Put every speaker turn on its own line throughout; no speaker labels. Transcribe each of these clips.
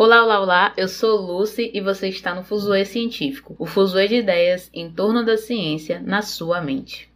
Olá, olá, olá, eu sou Lucy e você está no Fuzuê Científico, o fuzuê de ideias em torno da ciência na sua mente.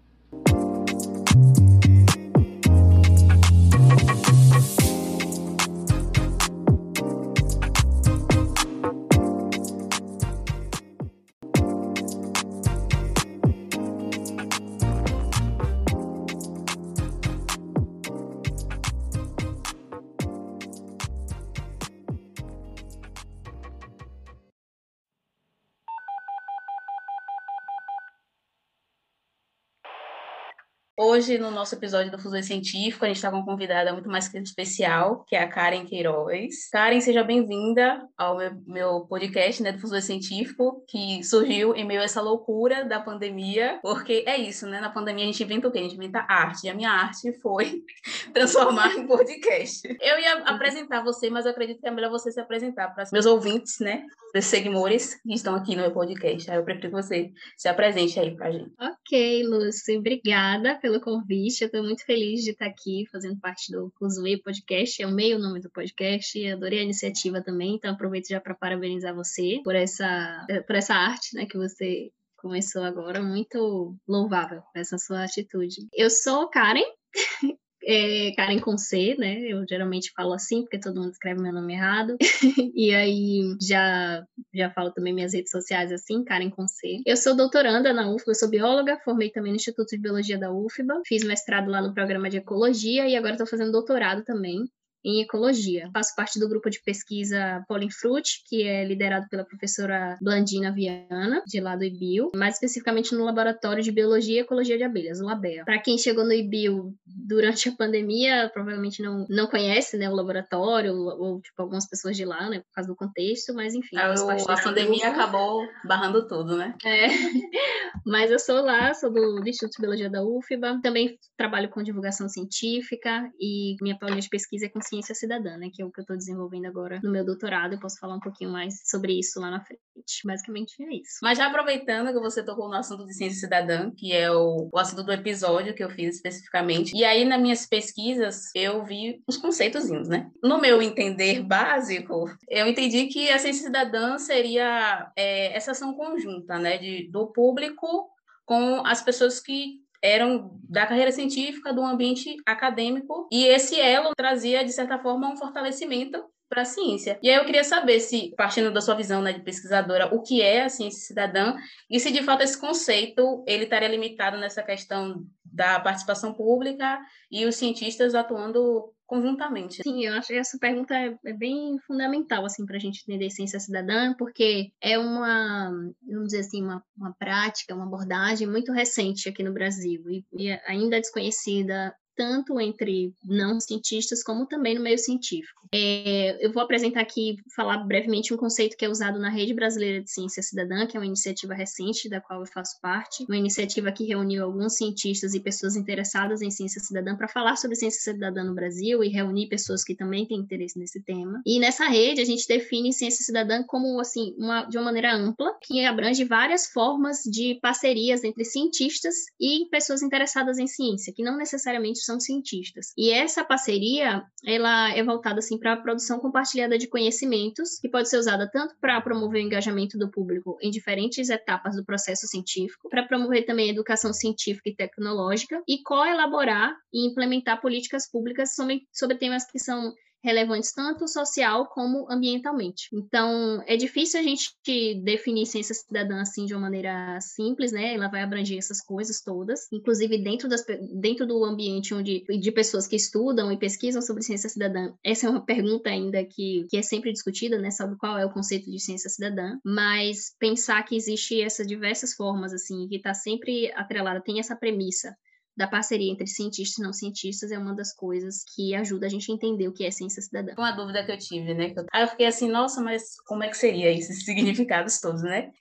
Hoje, no nosso episódio do Fusão Científico, a gente está com uma convidada muito mais que especial, que é a Karen Queiroz. Karen, seja bem-vinda ao meu, meu, podcast né, do Fusão Científico, que surgiu em meio a essa loucura da pandemia, porque é isso, né? Na pandemia a gente inventa o quê? A gente inventa arte, e a minha arte foi transformar em podcast. Eu ia apresentar você, mas eu acredito que é melhor você se apresentar para meus ouvintes, né? Os seguidores que estão aqui no meu podcast. Aí eu prefiro que você se apresente aí para a gente.
Ok, Lúcia, obrigada pelo convite. Eu estou muito feliz de estar aqui fazendo parte do Cusue Podcast. É o meio nome do podcast. Adorei a iniciativa também. Então aproveito já para parabenizar você por essa, por essa arte né, que você começou agora. Muito louvável essa sua atitude. Eu sou Karen. é Karen com C, né? Eu geralmente falo assim, porque todo mundo escreve meu nome errado. e aí já, já falo também minhas redes sociais assim, Karen com C. Eu sou doutoranda na UFBA, eu sou bióloga, formei também no Instituto de Biologia da UFBA, fiz mestrado lá no programa de ecologia e agora estou fazendo doutorado também em ecologia. Faço parte do grupo de pesquisa Polinfruit, que é liderado pela professora Blandina Viana, de lá do IBIO, mais especificamente no Laboratório de Biologia e Ecologia de Abelhas, o LABEA. Para quem chegou no IBIO durante a pandemia, provavelmente não, não conhece né, o laboratório, ou, ou tipo, algumas pessoas de lá, né, por causa do contexto, mas enfim.
A, o, a pandemia grupo. acabou barrando tudo, né?
É. mas eu sou lá, sou do, do Instituto de Biologia da UFBA, também trabalho com divulgação científica e minha linha de pesquisa é com ciência cidadã, né? Que é o que eu estou desenvolvendo agora no meu doutorado. Eu posso falar um pouquinho mais sobre isso lá na frente. Basicamente é isso.
Mas já aproveitando que você tocou no assunto de ciência cidadã, que é o, o assunto do episódio que eu fiz especificamente. E aí, nas minhas pesquisas, eu vi uns conceitozinhos, né? No meu entender básico, eu entendi que a ciência cidadã seria é, essa ação conjunta, né? De, do público com as pessoas que eram da carreira científica, do ambiente acadêmico, e esse elo trazia, de certa forma, um fortalecimento para a ciência. E aí eu queria saber se, partindo da sua visão né, de pesquisadora, o que é a ciência cidadã e se de fato esse conceito ele estaria limitado nessa questão da participação pública e os cientistas atuando conjuntamente.
Sim, eu acho que essa pergunta é, é bem fundamental assim para a gente entender ciência cidadã, porque é uma, vamos dizer assim, uma, uma prática, uma abordagem muito recente aqui no Brasil e, e ainda desconhecida tanto entre não cientistas como também no meio científico. É, eu vou apresentar aqui, falar brevemente um conceito que é usado na Rede Brasileira de Ciência Cidadã, que é uma iniciativa recente da qual eu faço parte, uma iniciativa que reuniu alguns cientistas e pessoas interessadas em ciência cidadã para falar sobre ciência cidadã no Brasil e reunir pessoas que também têm interesse nesse tema. E nessa rede a gente define ciência cidadã como assim, uma, de uma maneira ampla, que abrange várias formas de parcerias entre cientistas e pessoas interessadas em ciência, que não necessariamente são cientistas. E essa parceria, ela é voltada assim para a produção compartilhada de conhecimentos, que pode ser usada tanto para promover o engajamento do público em diferentes etapas do processo científico, para promover também a educação científica e tecnológica e co-elaborar e implementar políticas públicas sobre, sobre temas que são relevantes tanto social como ambientalmente. Então, é difícil a gente definir ciência cidadã assim de uma maneira simples, né? Ela vai abranger essas coisas todas, inclusive dentro, das, dentro do ambiente onde de pessoas que estudam e pesquisam sobre ciência cidadã. Essa é uma pergunta ainda que, que é sempre discutida, né? Sobre qual é o conceito de ciência cidadã, mas pensar que existe essas diversas formas, assim, que está sempre atrelada, tem essa premissa da parceria entre cientistas e não cientistas é uma das coisas que ajuda a gente a entender o que é ciência cidadã.
Uma dúvida que eu tive, né? Aí eu fiquei assim, nossa, mas como é que seria esses significados todos, né?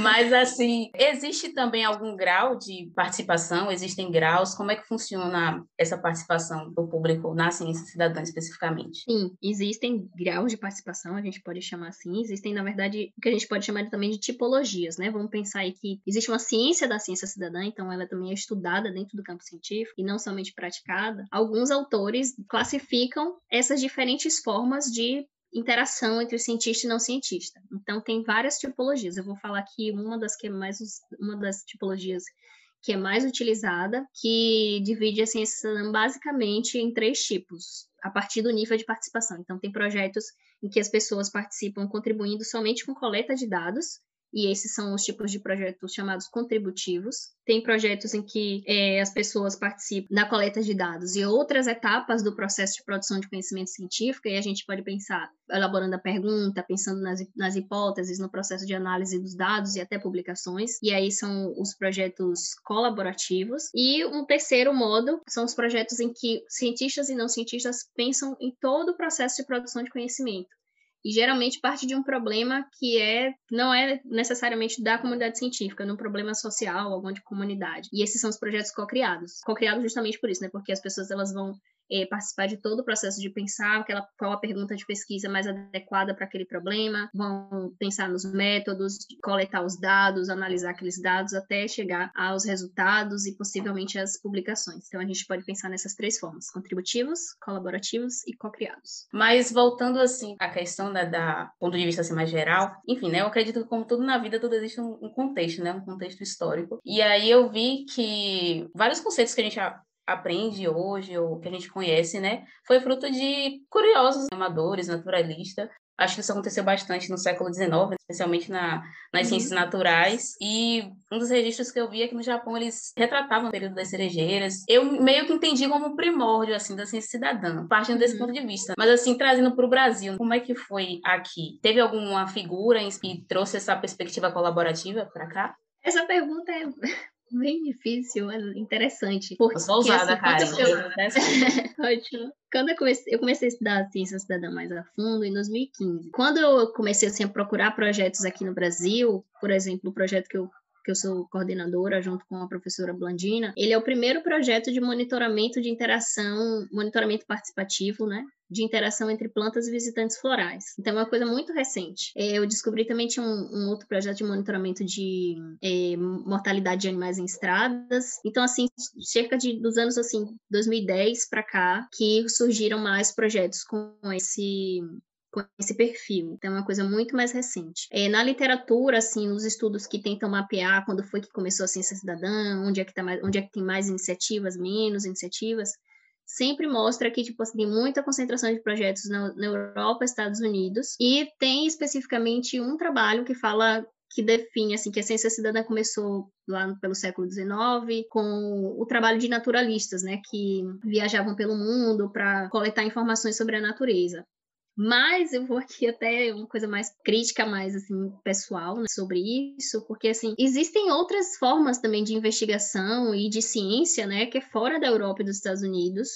mas assim, existe também algum grau de participação? Existem graus? Como é que funciona essa participação do público na ciência cidadã especificamente?
Sim, existem graus de participação, a gente pode chamar assim. Existem, na verdade, o que a gente pode chamar também de tipologias, né? Vamos pensar aí que existe uma ciência da ciência cidadã, então ela também é estudada dentro do do campo científico e não somente praticada, alguns autores classificam essas diferentes formas de interação entre cientista e não cientista. Então tem várias tipologias. Eu vou falar aqui uma das que é mais uma das tipologias que é mais utilizada, que divide a ciência basicamente em três tipos, a partir do nível de participação. Então tem projetos em que as pessoas participam contribuindo somente com coleta de dados, e esses são os tipos de projetos chamados contributivos. Tem projetos em que é, as pessoas participam na coleta de dados e outras etapas do processo de produção de conhecimento científico, e a gente pode pensar elaborando a pergunta, pensando nas, nas hipóteses, no processo de análise dos dados e até publicações, e aí são os projetos colaborativos. E um terceiro modo são os projetos em que cientistas e não cientistas pensam em todo o processo de produção de conhecimento e geralmente parte de um problema que é não é necessariamente da comunidade científica, é um problema social, algum de comunidade. E esses são os projetos co-criados. Co-criados justamente por isso, né? Porque as pessoas elas vão é, participar de todo o processo de pensar aquela, qual a pergunta de pesquisa mais adequada para aquele problema, vão pensar nos métodos, coletar os dados, analisar aqueles dados até chegar aos resultados e possivelmente às publicações. Então a gente pode pensar nessas três formas: contributivos, colaborativos e co-criados.
Mas voltando assim à questão da, da ponto de vista assim, mais geral, enfim, né? Eu acredito que como tudo na vida tudo existe um, um contexto, né? Um contexto histórico. E aí eu vi que vários conceitos que a gente aprende hoje, ou que a gente conhece, né, foi fruto de curiosos amadores, naturalistas. Acho que isso aconteceu bastante no século XIX, especialmente na, nas uhum. ciências naturais. E um dos registros que eu vi é que no Japão eles retratavam o período das cerejeiras. Eu meio que entendi como primórdio, assim, da ciência cidadã, partindo desse uhum. ponto de vista. Mas, assim, trazendo para o Brasil, como é que foi aqui? Teve alguma figura que trouxe essa perspectiva colaborativa para cá?
Essa pergunta é bem difícil, mas interessante.
Porque, eu sou ousada, assim, cara.
Eu... Ótimo. Quando eu comecei, eu comecei a estudar ciência cidadã mais a fundo em 2015. Quando eu comecei assim, a procurar projetos aqui no Brasil, por exemplo, o projeto que eu que eu sou coordenadora junto com a professora Blandina, ele é o primeiro projeto de monitoramento de interação, monitoramento participativo, né? De interação entre plantas e visitantes florais. Então, é uma coisa muito recente. É, eu descobri também tinha um, um outro projeto de monitoramento de é, mortalidade de animais em estradas. Então, assim, cerca de dos anos assim 2010 para cá, que surgiram mais projetos com esse com esse perfil. Então, é uma coisa muito mais recente. É, na literatura, assim, os estudos que tentam mapear quando foi que começou a ciência cidadã, onde é que, tá mais, onde é que tem mais iniciativas, menos iniciativas, sempre mostra que tipo, assim, tem muita concentração de projetos na, na Europa, Estados Unidos, e tem especificamente um trabalho que fala que define assim que a ciência cidadã começou lá pelo século XIX com o trabalho de naturalistas, né, que viajavam pelo mundo para coletar informações sobre a natureza. Mas eu vou aqui até uma coisa mais crítica, mais assim, pessoal né, sobre isso, porque assim, existem outras formas também de investigação e de ciência, né, que é fora da Europa e dos Estados Unidos.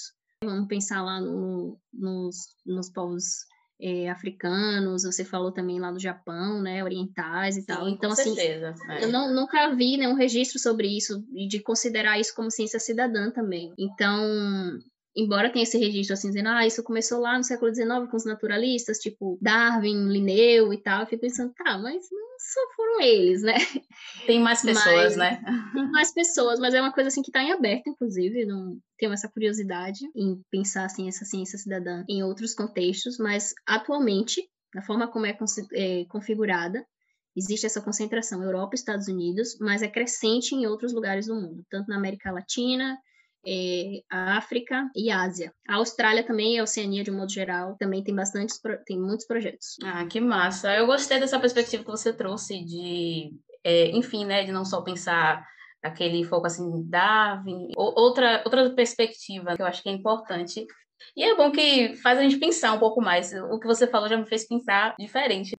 Vamos pensar lá no, nos, nos povos é, africanos, você falou também lá do Japão, né, orientais e Sim, tal. Então, assim, certeza, é. eu não, nunca vi nenhum registro sobre isso e de considerar isso como ciência cidadã também. Então, embora tenha esse registro assim, dizendo, ah, isso começou lá no século XIX com os naturalistas, tipo Darwin, Linneu e tal, eu fico pensando, tá, mas não só foram eles, né?
Tem mais pessoas, mas, né?
Tem mais pessoas, mas é uma coisa assim que está em aberto, inclusive, não tenho essa curiosidade em pensar assim essa ciência cidadã em outros contextos, mas atualmente, da forma como é, é configurada, existe essa concentração Europa e Estados Unidos, mas é crescente em outros lugares do mundo, tanto na América Latina, é, a África e a Ásia. A Austrália também, a Oceania de um modo geral, também tem bastantes, tem muitos projetos.
Ah, que massa! Eu gostei dessa perspectiva que você trouxe de, é, enfim, né, de não só pensar aquele foco assim, Darwin, outra, outra perspectiva que eu acho que é importante. E é bom que faz a gente pensar um pouco mais. O que você falou já me fez pensar diferente.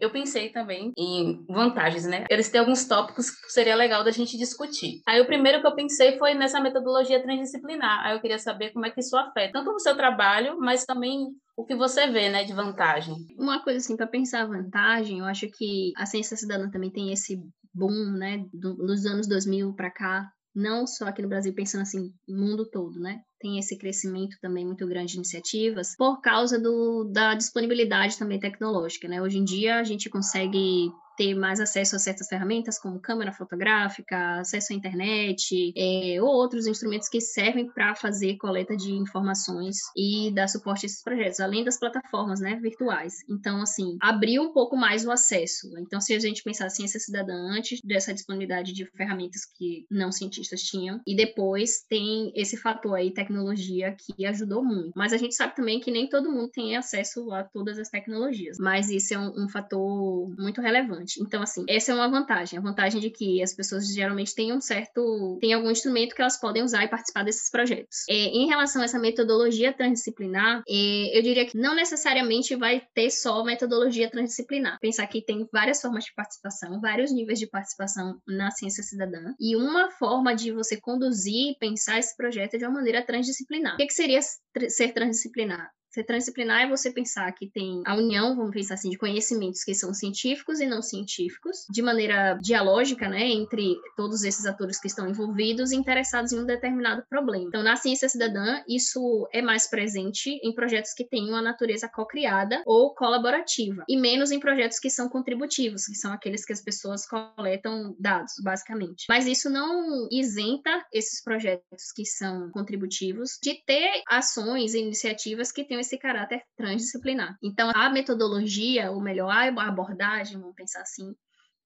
Eu pensei também em vantagens, né? Eles têm alguns tópicos que seria legal da gente discutir. Aí o primeiro que eu pensei foi nessa metodologia transdisciplinar. Aí eu queria saber como é que isso afeta tanto o seu trabalho, mas também o que você vê, né, de vantagem.
Uma coisa assim, para pensar vantagem, eu acho que a ciência cidadã também tem esse boom, né, do, dos anos 2000 para cá, não só aqui no Brasil, pensando assim, mundo todo, né? Tem esse crescimento também muito grande de iniciativas por causa do, da disponibilidade também tecnológica, né? Hoje em dia a gente consegue ter mais acesso a certas ferramentas, como câmera fotográfica, acesso à internet, é, ou outros instrumentos que servem para fazer coleta de informações e dar suporte a esses projetos, além das plataformas né, virtuais. Então, assim, abriu um pouco mais o acesso. Então, se a gente pensar a ciência cidadã antes dessa disponibilidade de ferramentas que não cientistas tinham, e depois tem esse fator aí, tecnologia, que ajudou muito. Mas a gente sabe também que nem todo mundo tem acesso a todas as tecnologias, mas isso é um, um fator muito relevante. Então, assim, essa é uma vantagem, a vantagem de que as pessoas geralmente têm um certo, tem algum instrumento que elas podem usar e participar desses projetos. É, em relação a essa metodologia transdisciplinar, é, eu diria que não necessariamente vai ter só metodologia transdisciplinar. Pensar que tem várias formas de participação, vários níveis de participação na ciência cidadã, e uma forma de você conduzir e pensar esse projeto de uma maneira transdisciplinar. O que, que seria ser transdisciplinar? Ser transdisciplinar é você pensar que tem a união, vamos pensar assim, de conhecimentos que são científicos e não científicos, de maneira dialógica, né, entre todos esses atores que estão envolvidos e interessados em um determinado problema. Então, na ciência cidadã, isso é mais presente em projetos que têm uma natureza co-criada ou colaborativa, e menos em projetos que são contributivos, que são aqueles que as pessoas coletam dados, basicamente. Mas isso não isenta esses projetos que são contributivos de ter ações e iniciativas que tenham esse caráter transdisciplinar. Então, a metodologia, ou melhor, a abordagem, vamos pensar assim,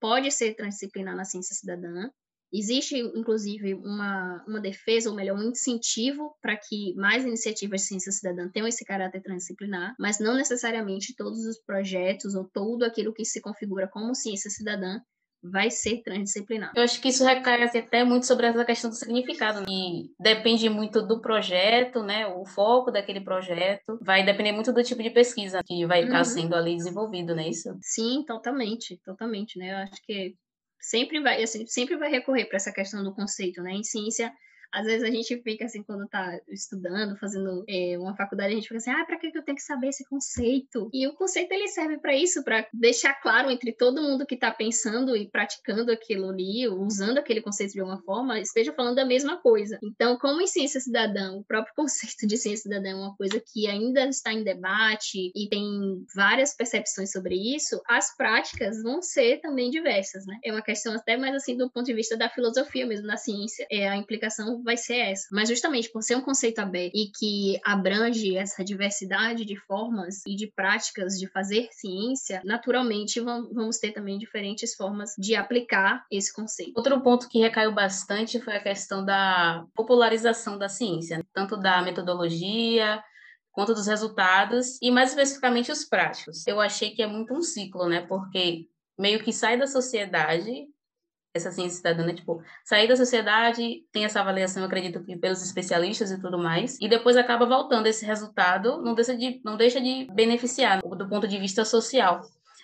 pode ser transdisciplinar na ciência cidadã. Existe, inclusive, uma, uma defesa, ou melhor, um incentivo para que mais iniciativas de ciência cidadã tenham esse caráter transdisciplinar, mas não necessariamente todos os projetos ou tudo aquilo que se configura como ciência cidadã vai ser transdisciplinar.
Eu acho que isso recai assim, até muito sobre essa questão do significado, né? e depende muito do projeto, né? O foco daquele projeto vai depender muito do tipo de pesquisa que vai estar uhum. sendo ali desenvolvido, né? Isso?
Sim, totalmente, totalmente, né? Eu acho que sempre vai, assim, sempre vai recorrer para essa questão do conceito, né? Em ciência às vezes a gente fica assim, quando tá estudando, fazendo é, uma faculdade, a gente fica assim, ah, pra que eu tenho que saber esse conceito? E o conceito ele serve para isso, para deixar claro entre todo mundo que tá pensando e praticando aquilo ali, usando aquele conceito de alguma forma, esteja falando da mesma coisa. Então, como em ciência cidadã, o próprio conceito de ciência cidadã é uma coisa que ainda está em debate e tem várias percepções sobre isso, as práticas vão ser também diversas, né? É uma questão até mais assim do ponto de vista da filosofia mesmo, da ciência, é a implicação vai ser essa. Mas justamente por ser um conceito aberto e que abrange essa diversidade de formas e de práticas de fazer ciência, naturalmente vamos ter também diferentes formas de aplicar esse conceito.
Outro ponto que recaiu bastante foi a questão da popularização da ciência, tanto da metodologia quanto dos resultados e mais especificamente os práticos. Eu achei que é muito um ciclo, né? Porque meio que sai da sociedade essa ciência cidadã, né? tipo, sair da sociedade, tem essa avaliação, acredito que pelos especialistas e tudo mais, e depois acaba voltando esse resultado, não deixa de, não deixa de beneficiar do ponto de vista social.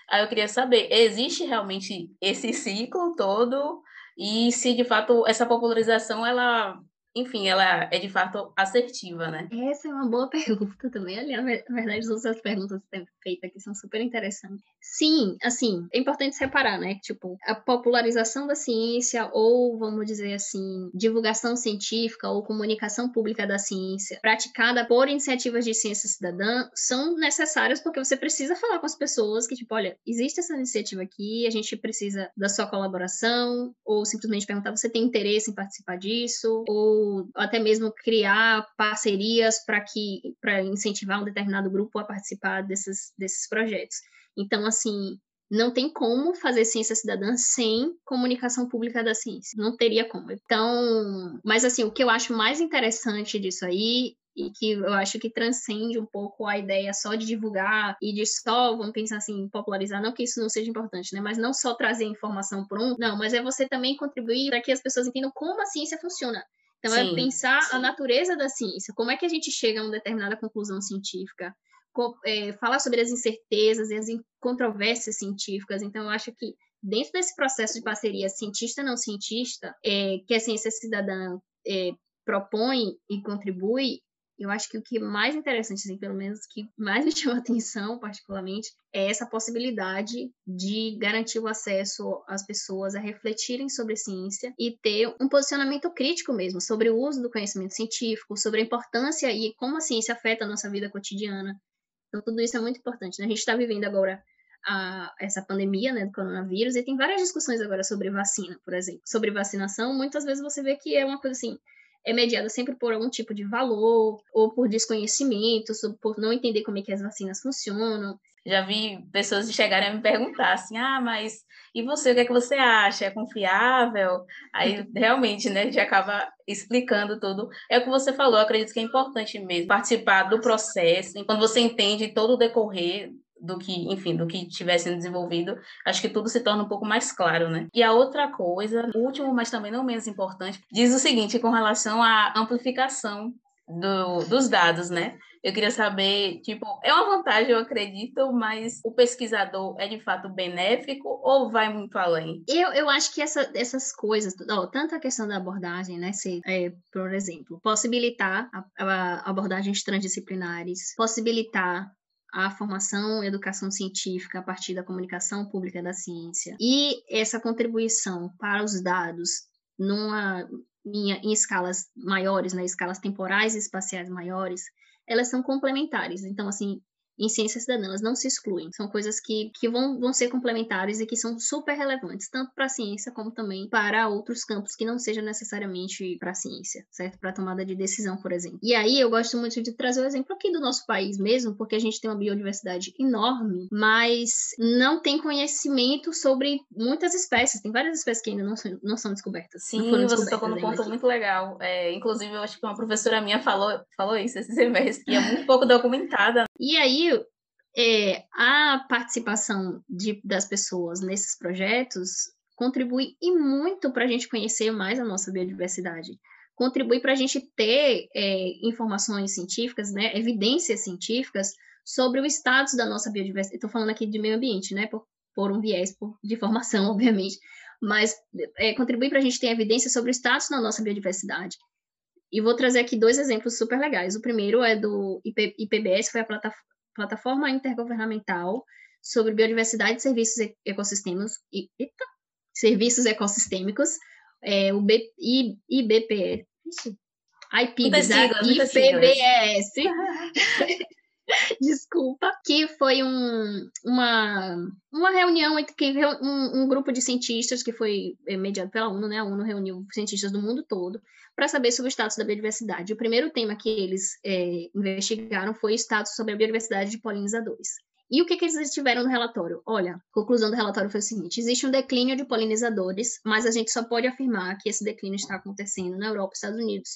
Aí eu queria saber, existe realmente esse ciclo todo e se de fato essa popularização ela enfim, ela é de fato assertiva, né?
Essa é uma boa pergunta também. Aliás, na verdade, as outras perguntas você feita aqui são super interessantes. Sim, assim, é importante separar, né? Tipo, a popularização da ciência, ou vamos dizer assim, divulgação científica ou comunicação pública da ciência, praticada por iniciativas de ciência cidadã, são necessárias porque você precisa falar com as pessoas que, tipo, olha, existe essa iniciativa aqui, a gente precisa da sua colaboração, ou simplesmente perguntar, você tem interesse em participar disso, ou até mesmo criar parcerias para que para incentivar um determinado grupo a participar desses, desses projetos. Então, assim, não tem como fazer ciência cidadã sem comunicação pública da ciência. Não teria como. Então, mas assim, o que eu acho mais interessante disso aí e que eu acho que transcende um pouco a ideia só de divulgar e de só, vamos pensar assim, popularizar, não que isso não seja importante, né, mas não só trazer informação por um, não, mas é você também contribuir para que as pessoas entendam como a ciência funciona. Então, é sim, é pensar sim. a natureza da ciência, como é que a gente chega a uma determinada conclusão científica, é, falar sobre as incertezas e as controvérsias científicas. Então, eu acho que dentro desse processo de parceria cientista-não cientista, é, que a ciência cidadã é, propõe e contribui, eu acho que o que é mais interessante, assim, pelo menos que mais me chama atenção, particularmente, é essa possibilidade de garantir o acesso às pessoas a refletirem sobre ciência e ter um posicionamento crítico mesmo sobre o uso do conhecimento científico, sobre a importância e como a ciência afeta a nossa vida cotidiana. Então, tudo isso é muito importante. Né? A gente está vivendo agora a, essa pandemia, né, do coronavírus, e tem várias discussões agora sobre vacina, por exemplo. Sobre vacinação, muitas vezes você vê que é uma coisa assim, é mediada sempre por algum tipo de valor, ou por desconhecimento, por não entender como é que as vacinas funcionam.
Já vi pessoas chegarem a me perguntar assim, ah, mas e você, o que é que você acha? É confiável? Aí, realmente, né, a gente acaba explicando tudo. É o que você falou, acredito que é importante mesmo participar do processo, quando você entende todo o decorrer do que, enfim, do que tivesse sendo desenvolvido, acho que tudo se torna um pouco mais claro, né? E a outra coisa, último, mas também não menos importante, diz o seguinte com relação à amplificação do, dos dados, né? Eu queria saber, tipo, é uma vantagem, eu acredito, mas o pesquisador é de fato benéfico ou vai muito além?
Eu, eu acho que essa, essas coisas, ó, tanto a questão da abordagem, né, se, é, por exemplo, possibilitar a, a abordagens transdisciplinares, possibilitar a formação e educação científica a partir da comunicação pública da ciência e essa contribuição para os dados numa em, em escalas maiores, né, escalas temporais e espaciais maiores, elas são complementares. Então, assim, em ciências cidadãs não se excluem. São coisas que, que vão, vão ser complementares e que são super relevantes, tanto para a ciência como também para outros campos que não sejam necessariamente para a ciência, certo? Para tomada de decisão, por exemplo. E aí eu gosto muito de trazer o exemplo aqui do nosso país mesmo, porque a gente tem uma biodiversidade enorme, mas não tem conhecimento sobre muitas espécies. Tem várias espécies que ainda não são, não são descobertas.
Sim, você tocou num ponto aqui. muito legal. É, inclusive, eu acho que uma professora minha falou, falou isso esse semestre, que é muito pouco documentada.
E aí, é, a participação de, das pessoas nesses projetos contribui e muito para a gente conhecer mais a nossa biodiversidade. Contribui para a gente ter é, informações científicas, né, evidências científicas sobre o status da nossa biodiversidade. Estou falando aqui de meio ambiente, né, por, por um viés por, de formação, obviamente, mas é, contribui para a gente ter evidência sobre o status da nossa biodiversidade. E vou trazer aqui dois exemplos super legais. O primeiro é do IP, IPBS, foi a plataforma intergovernamental sobre biodiversidade e serviços ecossistemas, eita, serviços ecossistêmicos, é, o B, I, IBPS, IPBS, IPBS, desculpa, que foi um, uma, uma reunião entre que, um, um, grupo de cientistas que foi é, mediado pela ONU, né? A ONU reuniu cientistas do mundo todo para saber sobre o status da biodiversidade. O primeiro tema que eles é, investigaram foi o status sobre a biodiversidade de polinizadores. E o que, que eles tiveram no relatório? Olha, a conclusão do relatório foi o seguinte: existe um declínio de polinizadores, mas a gente só pode afirmar que esse declínio está acontecendo na Europa e Estados Unidos,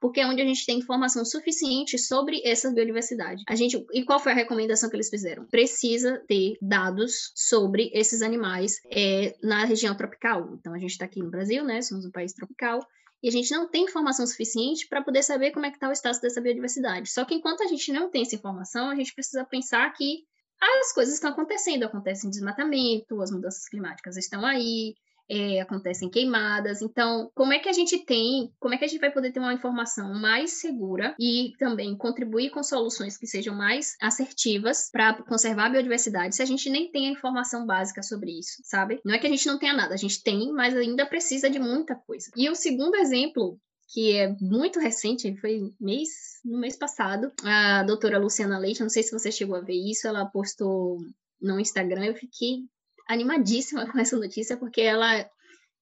porque é onde a gente tem informação suficiente sobre essa biodiversidade. A gente, e qual foi a recomendação que eles fizeram? Precisa ter dados sobre esses animais é, na região tropical. Então a gente está aqui no Brasil, né? Somos um país tropical e a gente não tem informação suficiente para poder saber como é que está o status dessa biodiversidade. Só que enquanto a gente não tem essa informação, a gente precisa pensar que as coisas estão acontecendo, acontece desmatamento, as mudanças climáticas estão aí, é, acontecem queimadas. Então, como é que a gente tem, como é que a gente vai poder ter uma informação mais segura e também contribuir com soluções que sejam mais assertivas para conservar a biodiversidade se a gente nem tem a informação básica sobre isso, sabe? Não é que a gente não tenha nada, a gente tem, mas ainda precisa de muita coisa. E o segundo exemplo que é muito recente, foi mês, no mês passado, a doutora Luciana Leite, não sei se você chegou a ver isso, ela postou no Instagram, eu fiquei animadíssima com essa notícia, porque ela,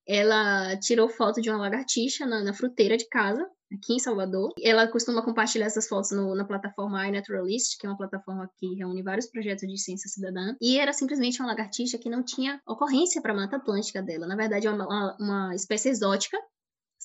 ela tirou foto de uma lagartixa na, na fruteira de casa, aqui em Salvador. Ela costuma compartilhar essas fotos no, na plataforma iNaturalist, que é uma plataforma que reúne vários projetos de ciência cidadã. E era simplesmente uma lagartixa que não tinha ocorrência para a Mata Atlântica dela. Na verdade, é uma, uma, espécie exótica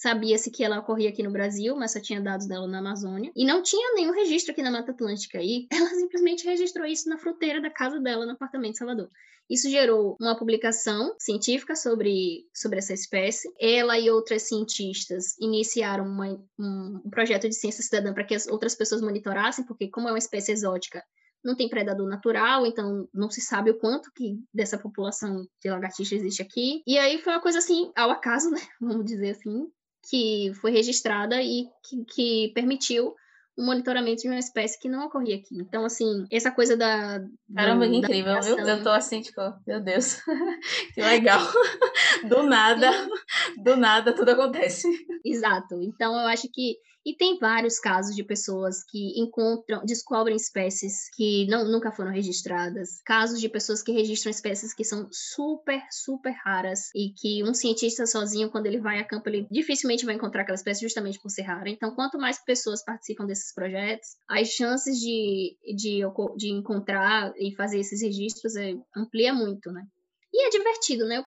Sabia-se que ela ocorria aqui no Brasil, mas só tinha dados dela na Amazônia. E não tinha nenhum registro aqui na Mata Atlântica. E ela simplesmente registrou isso na fruteira da casa dela, no apartamento de Salvador. Isso gerou uma publicação científica sobre, sobre essa espécie. Ela e outras cientistas iniciaram uma, um, um projeto de ciência cidadã para que as outras pessoas monitorassem, porque como é uma espécie exótica, não tem predador natural, então não se sabe o quanto que dessa população de lagartixa existe aqui. E aí foi uma coisa assim, ao acaso, né? Vamos dizer assim, que foi registrada e que, que permitiu o monitoramento de uma espécie que não ocorria aqui. Então, assim, essa coisa da.
Caramba, que incrível, viu? Eu tô assim, tipo, meu Deus, que legal. Do nada, do nada tudo acontece.
Exato. Então, eu acho que E tem vários casos de pessoas que encontram, descobrem espécies que não, nunca foram registradas, casos de pessoas que registram espécies que são super, super raras e que um cientista sozinho, quando ele vai a campo, ele dificilmente vai encontrar aquela espécie justamente por ser rara. Então, quanto mais pessoas participam desses projetos, as chances de, de, de encontrar e fazer esses registros é, amplia muito, né? E é divertido, né?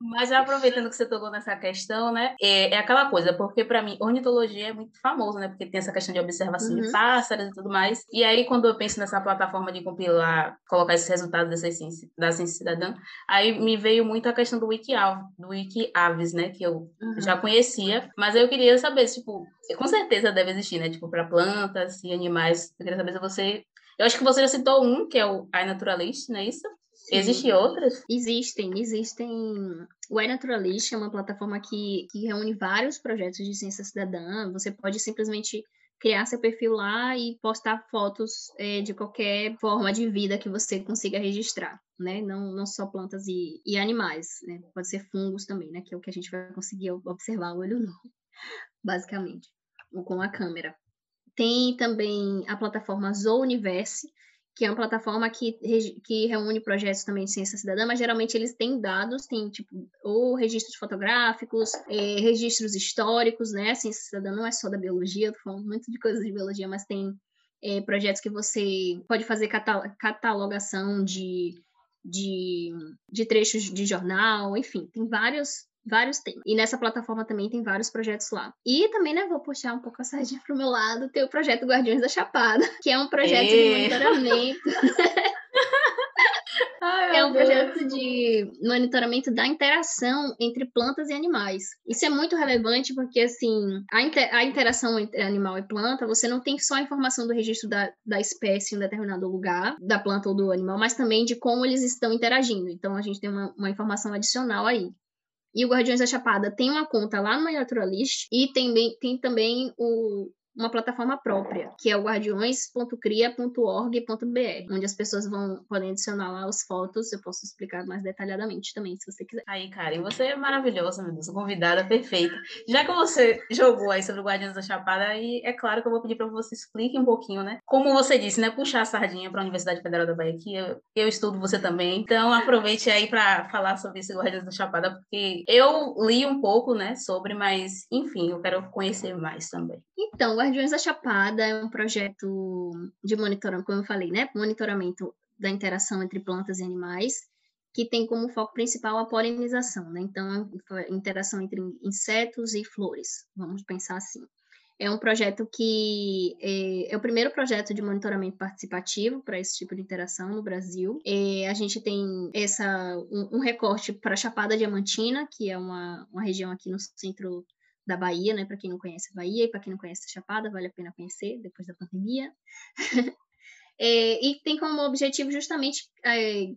Mas aproveitando que você tocou nessa questão, né? É, é aquela coisa, porque para mim, ornitologia é muito famoso, né? Porque tem essa questão de observação uhum. de pássaros e tudo mais. E aí, quando eu penso nessa plataforma de compilar, colocar esses resultados dessa ciência, da ciência cidadã, aí me veio muito a questão do WikiAv, do WikiAves, né? Que eu uhum. já conhecia. Mas eu queria saber, tipo, com certeza deve existir, né? Tipo, para plantas e animais. Eu queria saber se você eu acho que você já citou um, que é o iNaturalist, não é isso? Existem outras?
Existem, existem. O iNaturalist é uma plataforma que, que reúne vários projetos de ciência cidadã. Você pode simplesmente criar seu perfil lá e postar fotos é, de qualquer forma de vida que você consiga registrar, né? Não, não só plantas e, e animais, né? Pode ser fungos também, né? Que é o que a gente vai conseguir observar o olho nu, basicamente, ou com a câmera. Tem também a plataforma Zooniverse, que é uma plataforma que, que reúne projetos também de ciência cidadã, mas geralmente eles têm dados, tem tipo, ou registros fotográficos, é, registros históricos, né? A ciência cidadã não é só da biologia, tô falando muito de coisas de biologia, mas tem é, projetos que você pode fazer catalogação de, de, de trechos de jornal, enfim, tem vários vários temas. E nessa plataforma também tem vários projetos lá. E também, né, vou puxar um pouco a sardinha pro meu lado, tem o projeto Guardiões da Chapada, que é um projeto e... de monitoramento. Ai, é um Deus. projeto de monitoramento da interação entre plantas e animais. Isso é muito relevante porque, assim, a, inter a interação entre animal e planta, você não tem só a informação do registro da, da espécie em um determinado lugar, da planta ou do animal, mas também de como eles estão interagindo. Então, a gente tem uma, uma informação adicional aí. E o Guardiões da Chapada tem uma conta lá no Naturalist e tem, tem também o, uma plataforma própria, que é o guardiões.cria.org.br, onde as pessoas vão podem adicionar lá as fotos. Eu posso explicar mais detalhadamente também, se você quiser.
Aí, Karen, você é maravilhosa, meu Deus, convidada perfeita. Já que você jogou aí sobre o Guardiões da Chapada, aí é claro que eu vou pedir para você explique um pouquinho, né? Como você disse, né? Puxar a sardinha para a Universidade Federal da Bahia, que eu, eu estudo você também. Então, aproveite aí para falar sobre esse Guardiões da Chapada, porque eu li um pouco, né, sobre, mas enfim, eu quero conhecer mais também.
Então, Guardiões da Chapada é um projeto de monitoramento, como eu falei, né? Monitoramento da interação entre plantas e animais, que tem como foco principal a polinização, né? Então, interação entre insetos e flores, vamos pensar assim. É um projeto que é, é o primeiro projeto de monitoramento participativo para esse tipo de interação no Brasil. É, a gente tem essa, um, um recorte para a Chapada Diamantina, que é uma, uma região aqui no centro da Bahia, né? Para quem não conhece a Bahia e para quem não conhece a Chapada, vale a pena conhecer depois da pandemia. é, e tem como objetivo justamente é,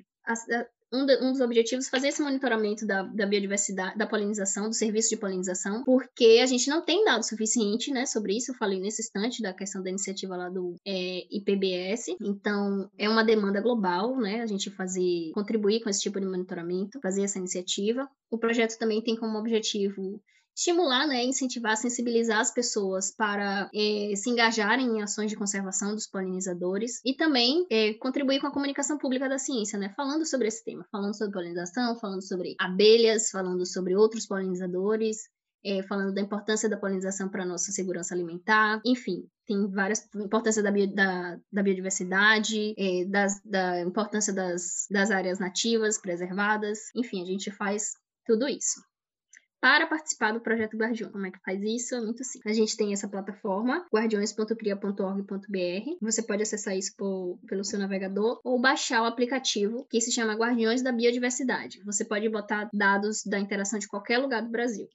um, de, um, dos objetivos fazer esse monitoramento da, da, biodiversidade, da polinização, do serviço de polinização, porque a gente não tem dado suficiente né, sobre isso. Eu falei nesse instante da questão da iniciativa lá do é, IPBS. Então, é uma demanda global, né? A gente fazer, contribuir com esse tipo de monitoramento, fazer essa iniciativa. O projeto também tem como objetivo estimular, né, incentivar, sensibilizar as pessoas para é, se engajarem em ações de conservação dos polinizadores e também é, contribuir com a comunicação pública da ciência, né, falando sobre esse tema, falando sobre polinização, falando sobre abelhas, falando sobre outros polinizadores, é, falando da importância da polinização para a nossa segurança alimentar, enfim, tem várias importância da, bio, da, da biodiversidade, das, da importância das, das áreas nativas preservadas, enfim, a gente faz tudo isso para participar do projeto Guardião. Como é que faz isso? É muito simples. A gente tem essa plataforma, guardiões.cria.org.br. Você pode acessar isso por, pelo seu navegador ou baixar o aplicativo que se chama Guardiões da Biodiversidade. Você pode botar dados da interação de qualquer lugar do Brasil.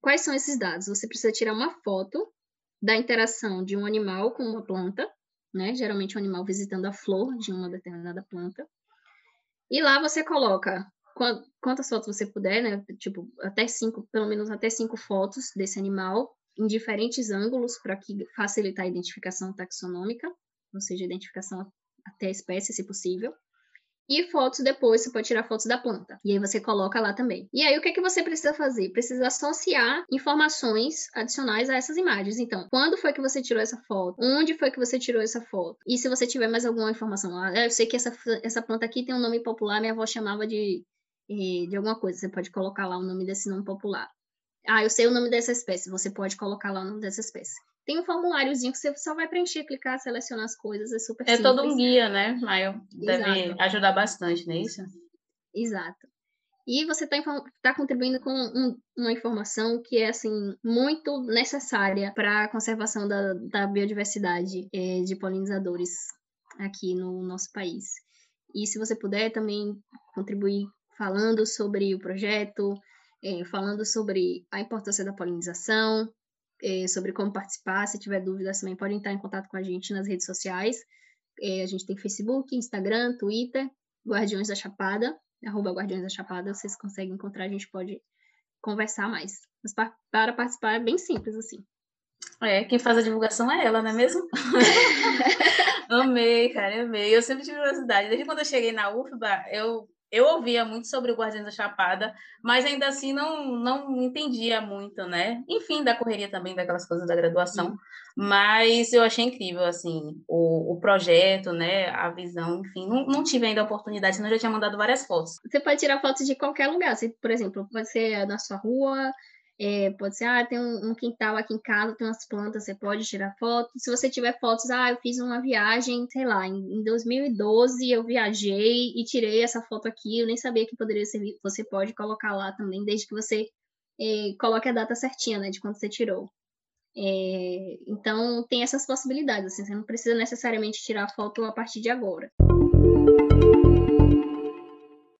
Quais são esses dados? Você precisa tirar uma foto da interação de um animal com uma planta, né? Geralmente um animal visitando a flor de uma determinada planta. E lá você coloca quantas fotos você puder, né? Tipo, até cinco, pelo menos até cinco fotos desse animal em diferentes ângulos para que facilitar a identificação taxonômica, ou seja, identificação até a espécie, se possível. E fotos depois, você pode tirar fotos da planta. E aí você coloca lá também. E aí o que, é que você precisa fazer? Precisa associar informações adicionais a essas imagens. Então, quando foi que você tirou essa foto? Onde foi que você tirou essa foto? E se você tiver mais alguma informação, ah, eu sei que essa, essa planta aqui tem um nome popular, minha avó chamava de, de alguma coisa. Você pode colocar lá o nome desse nome popular. Ah, eu sei o nome dessa espécie. Você pode colocar lá o nome dessa espécie. Tem um formuláriozinho que você só vai preencher, clicar, selecionar as coisas, é super
é
simples.
É todo um guia, né, Maio? Deve Exato. ajudar bastante, não é isso?
Exato. E você está tá contribuindo com um, uma informação que é assim muito necessária para a conservação da, da biodiversidade é, de polinizadores aqui no nosso país. E se você puder também contribuir falando sobre o projeto, é, falando sobre a importância da polinização, é, sobre como participar. Se tiver dúvidas, também podem entrar em contato com a gente nas redes sociais. É, a gente tem Facebook, Instagram, Twitter, Guardiões da Chapada, arroba Guardiões da Chapada, vocês conseguem encontrar, a gente pode conversar mais. Mas para, para participar é bem simples, assim.
É, quem faz a divulgação é ela, não é mesmo? amei, cara, amei. Eu sempre tive curiosidade. Desde quando eu cheguei na UFBA, eu eu ouvia muito sobre o Guardiões da Chapada, mas ainda assim não, não entendia muito, né? Enfim, da correria também, daquelas coisas da graduação. Sim. Mas eu achei incrível, assim, o, o projeto, né? A visão, enfim. Não, não tive ainda a oportunidade, senão eu já tinha mandado várias fotos.
Você pode tirar fotos de qualquer lugar. Se, por exemplo, pode ser na sua rua, é, pode ser, ah, tem um, um, quintal aqui em casa, tem umas plantas, você pode tirar foto. Se você tiver fotos, ah, eu fiz uma viagem, sei lá, em, em 2012 eu viajei e tirei essa foto aqui, eu nem sabia que poderia servir. Você pode colocar lá também, desde que você é, coloque a data certinha, né, de quando você tirou. É, então, tem essas possibilidades, assim, você não precisa necessariamente tirar foto a partir de agora.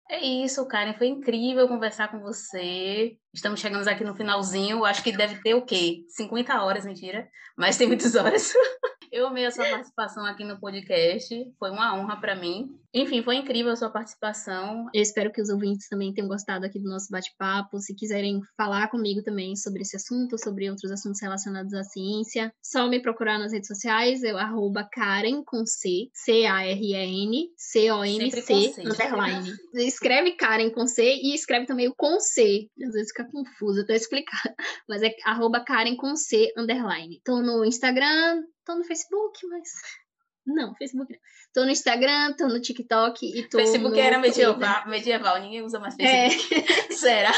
É isso, Karen. Foi incrível conversar com você. Estamos chegando aqui no finalzinho. Acho que deve ter o quê? 50 horas, mentira. Mas tem muitas horas. Eu amei a sua participação aqui no podcast. Foi uma honra para mim. Enfim, foi incrível a sua participação.
Eu espero que os ouvintes também tenham gostado aqui do nosso bate-papo. Se quiserem falar comigo também sobre esse assunto, sobre outros assuntos relacionados à ciência, só me procurar nas redes sociais. Eu arroba Karen com C, C-A-R-E-N, C-O-N-C, underline. Escreve Karen com C e escreve também o com C. Às vezes fica confuso, até explicar. Mas é arroba Karen com C, underline. Tô no Instagram, tô no Facebook, mas não, Facebook não. Tô no Instagram, tô no TikTok e tô
Facebook
no
era medieval, medieval, ninguém usa mais é. Facebook. É. Será?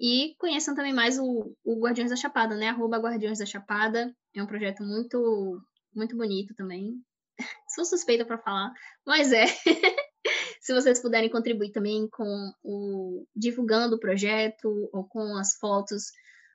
E conheçam também mais o, o Guardiões da Chapada, né? Arroba Guardiões da Chapada. É um projeto muito, muito bonito também. Sou suspeita para falar, mas é. Se vocês puderem contribuir também com o divulgando o projeto ou com as fotos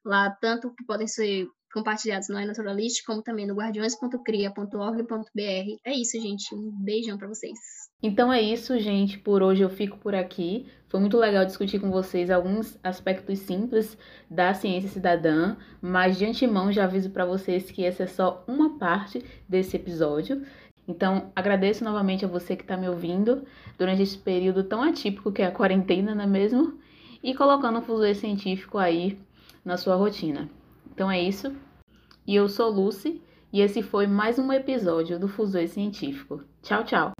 lá, tanto que podem ser compartilhados no iNaturalist, como também no guardiões.cria.org.br. É isso, gente. Um beijão para vocês.
Então é isso, gente. Por hoje eu fico por aqui. Foi muito legal discutir com vocês alguns aspectos simples da ciência cidadã, mas de antemão já aviso para vocês que essa é só uma parte desse episódio. Então, agradeço novamente a você que está me ouvindo durante esse período tão atípico que é a quarentena, não é mesmo? E colocando o fuso científico aí na sua rotina. Então é isso. E eu sou Lucy e esse foi mais um episódio do Fusor Científico. Tchau, tchau.